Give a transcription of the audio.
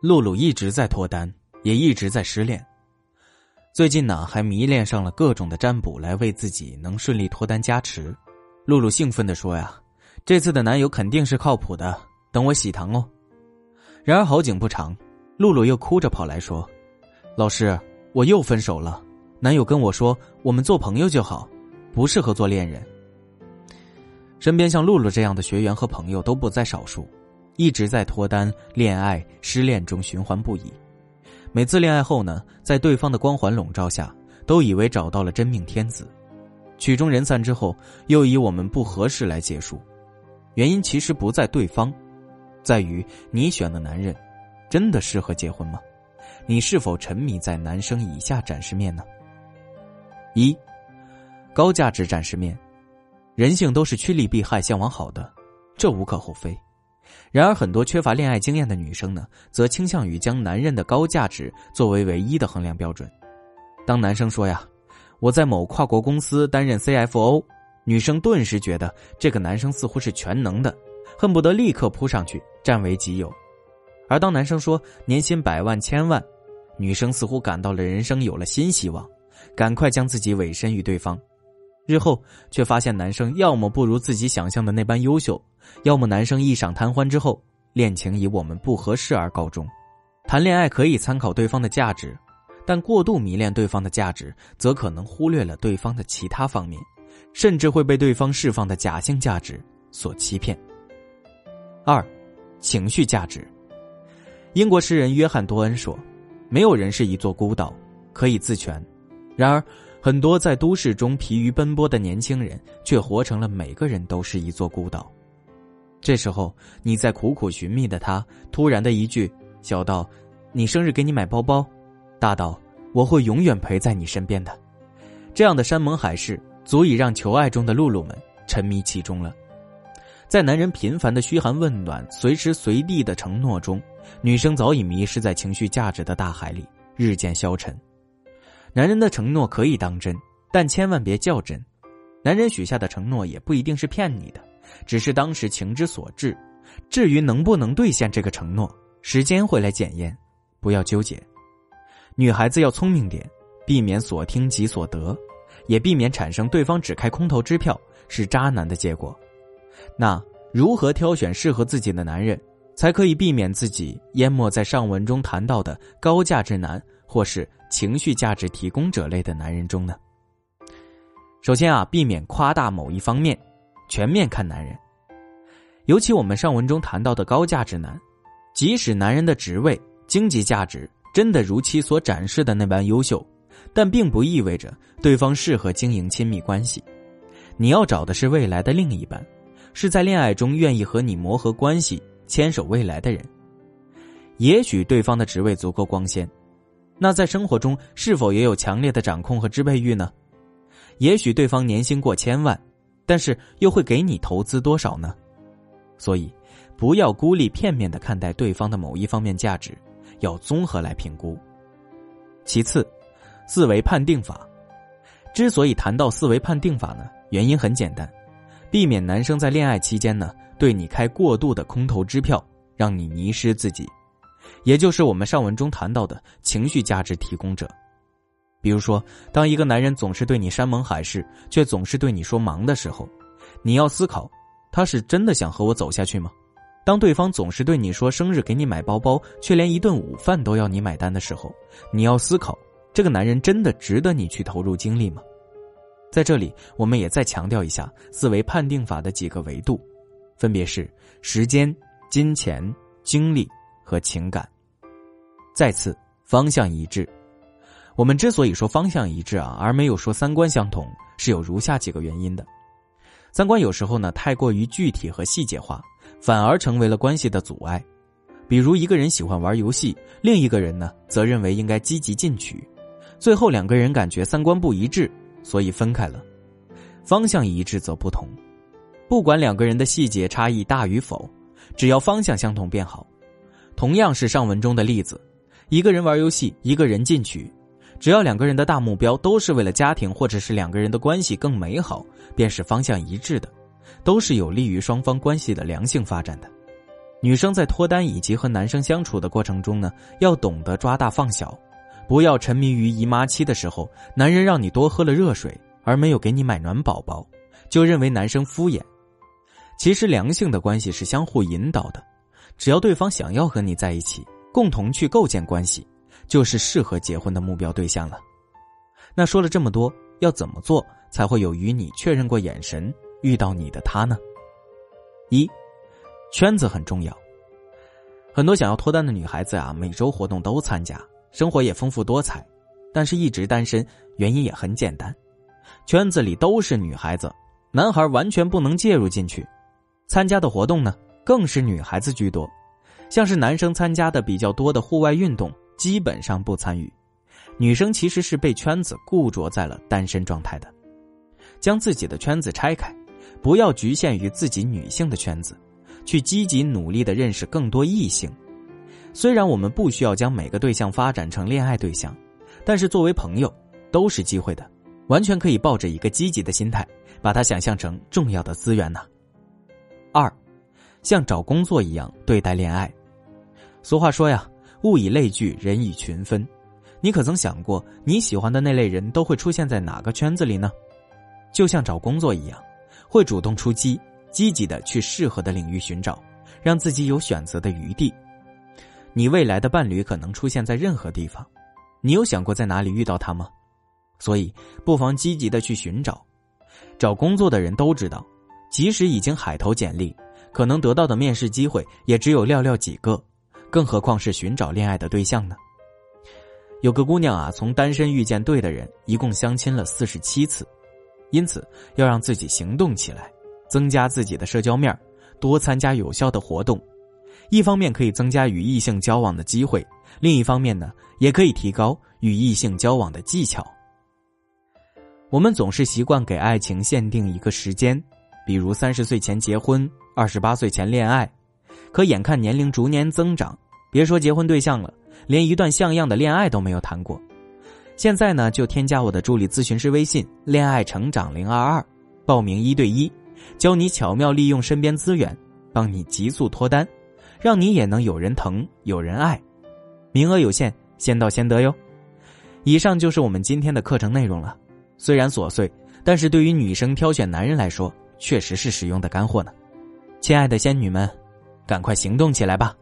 露露一直在脱单，也一直在失恋。最近呢，还迷恋上了各种的占卜来为自己能顺利脱单加持。露露兴奋的说：“呀，这次的男友肯定是靠谱的，等我喜糖哦。”然而好景不长，露露又哭着跑来说：“老师，我又分手了。男友跟我说，我们做朋友就好，不适合做恋人。”身边像露露这样的学员和朋友都不在少数。一直在脱单、恋爱、失恋中循环不已。每次恋爱后呢，在对方的光环笼罩下，都以为找到了真命天子，曲终人散之后，又以我们不合适来结束。原因其实不在对方，在于你选的男人，真的适合结婚吗？你是否沉迷在男生以下展示面呢？一，高价值展示面，人性都是趋利避害，向往好的，这无可厚非。然而，很多缺乏恋爱经验的女生呢，则倾向于将男人的高价值作为唯一的衡量标准。当男生说呀：“我在某跨国公司担任 CFO”，女生顿时觉得这个男生似乎是全能的，恨不得立刻扑上去占为己有。而当男生说年薪百万、千万，女生似乎感到了人生有了新希望，赶快将自己委身于对方。日后却发现男生要么不如自己想象的那般优秀。要么男生一晌贪欢之后，恋情以我们不合适而告终。谈恋爱可以参考对方的价值，但过度迷恋对方的价值，则可能忽略了对方的其他方面，甚至会被对方释放的假性价值所欺骗。二，情绪价值。英国诗人约翰多恩说：“没有人是一座孤岛，可以自全。”然而，很多在都市中疲于奔波的年轻人，却活成了每个人都是一座孤岛。这时候，你在苦苦寻觅的他，突然的一句“小到，你生日给你买包包”，大到我会永远陪在你身边的，这样的山盟海誓，足以让求爱中的露露们沉迷其中了。在男人频繁的嘘寒问暖、随时随地的承诺中，女生早已迷失在情绪价值的大海里，日渐消沉。男人的承诺可以当真，但千万别较真。男人许下的承诺也不一定是骗你的。只是当时情之所至，至于能不能兑现这个承诺，时间会来检验，不要纠结。女孩子要聪明点，避免所听即所得，也避免产生对方只开空头支票是渣男的结果。那如何挑选适合自己的男人，才可以避免自己淹没在上文中谈到的高价值男或是情绪价值提供者类的男人中呢？首先啊，避免夸大某一方面。全面看男人，尤其我们上文中谈到的高价值男，即使男人的职位、经济价值真的如其所展示的那般优秀，但并不意味着对方适合经营亲密关系。你要找的是未来的另一半，是在恋爱中愿意和你磨合关系、牵手未来的人。也许对方的职位足够光鲜，那在生活中是否也有强烈的掌控和支配欲呢？也许对方年薪过千万。但是又会给你投资多少呢？所以，不要孤立片面的看待对方的某一方面价值，要综合来评估。其次，四维判定法。之所以谈到四维判定法呢，原因很简单，避免男生在恋爱期间呢对你开过度的空头支票，让你迷失自己，也就是我们上文中谈到的情绪价值提供者。比如说，当一个男人总是对你山盟海誓，却总是对你说忙的时候，你要思考，他是真的想和我走下去吗？当对方总是对你说生日给你买包包，却连一顿午饭都要你买单的时候，你要思考，这个男人真的值得你去投入精力吗？在这里，我们也再强调一下四维判定法的几个维度，分别是时间、金钱、精力和情感。再次，方向一致。我们之所以说方向一致啊，而没有说三观相同，是有如下几个原因的。三观有时候呢太过于具体和细节化，反而成为了关系的阻碍。比如一个人喜欢玩游戏，另一个人呢则认为应该积极进取，最后两个人感觉三观不一致，所以分开了。方向一致则不同，不管两个人的细节差异大与否，只要方向相同便好。同样是上文中的例子，一个人玩游戏，一个人进取。只要两个人的大目标都是为了家庭，或者是两个人的关系更美好，便是方向一致的，都是有利于双方关系的良性发展的。女生在脱单以及和男生相处的过程中呢，要懂得抓大放小，不要沉迷于姨妈期的时候，男人让你多喝了热水，而没有给你买暖宝宝，就认为男生敷衍。其实良性的关系是相互引导的，只要对方想要和你在一起，共同去构建关系，就是适合结婚的目标对象了。那说了这么多，要怎么做才会有与你确认过眼神、遇到你的他呢？一。圈子很重要，很多想要脱单的女孩子啊，每周活动都参加，生活也丰富多彩，但是一直单身，原因也很简单，圈子里都是女孩子，男孩完全不能介入进去，参加的活动呢，更是女孩子居多，像是男生参加的比较多的户外运动，基本上不参与，女生其实是被圈子固着在了单身状态的，将自己的圈子拆开，不要局限于自己女性的圈子。去积极努力的认识更多异性，虽然我们不需要将每个对象发展成恋爱对象，但是作为朋友都是机会的，完全可以抱着一个积极的心态，把它想象成重要的资源呢。像找工作一样对待恋爱。俗话说呀，物以类聚，人以群分。你可曾想过，你喜欢的那类人都会出现在哪个圈子里呢？就像找工作一样，会主动出击。积极的去适合的领域寻找，让自己有选择的余地。你未来的伴侣可能出现在任何地方，你有想过在哪里遇到他吗？所以不妨积极的去寻找。找工作的人都知道，即使已经海投简历，可能得到的面试机会也只有寥寥几个，更何况是寻找恋爱的对象呢？有个姑娘啊，从单身遇见对的人，一共相亲了四十七次，因此要让自己行动起来。增加自己的社交面多参加有效的活动，一方面可以增加与异性交往的机会，另一方面呢，也可以提高与异性交往的技巧。我们总是习惯给爱情限定一个时间，比如三十岁前结婚，二十八岁前恋爱。可眼看年龄逐年增长，别说结婚对象了，连一段像样的恋爱都没有谈过。现在呢，就添加我的助理咨询师微信“恋爱成长零二二”，报名一对一。教你巧妙利用身边资源，帮你急速脱单，让你也能有人疼有人爱。名额有限，先到先得哟。以上就是我们今天的课程内容了。虽然琐碎，但是对于女生挑选男人来说，确实是实用的干货呢。亲爱的仙女们，赶快行动起来吧！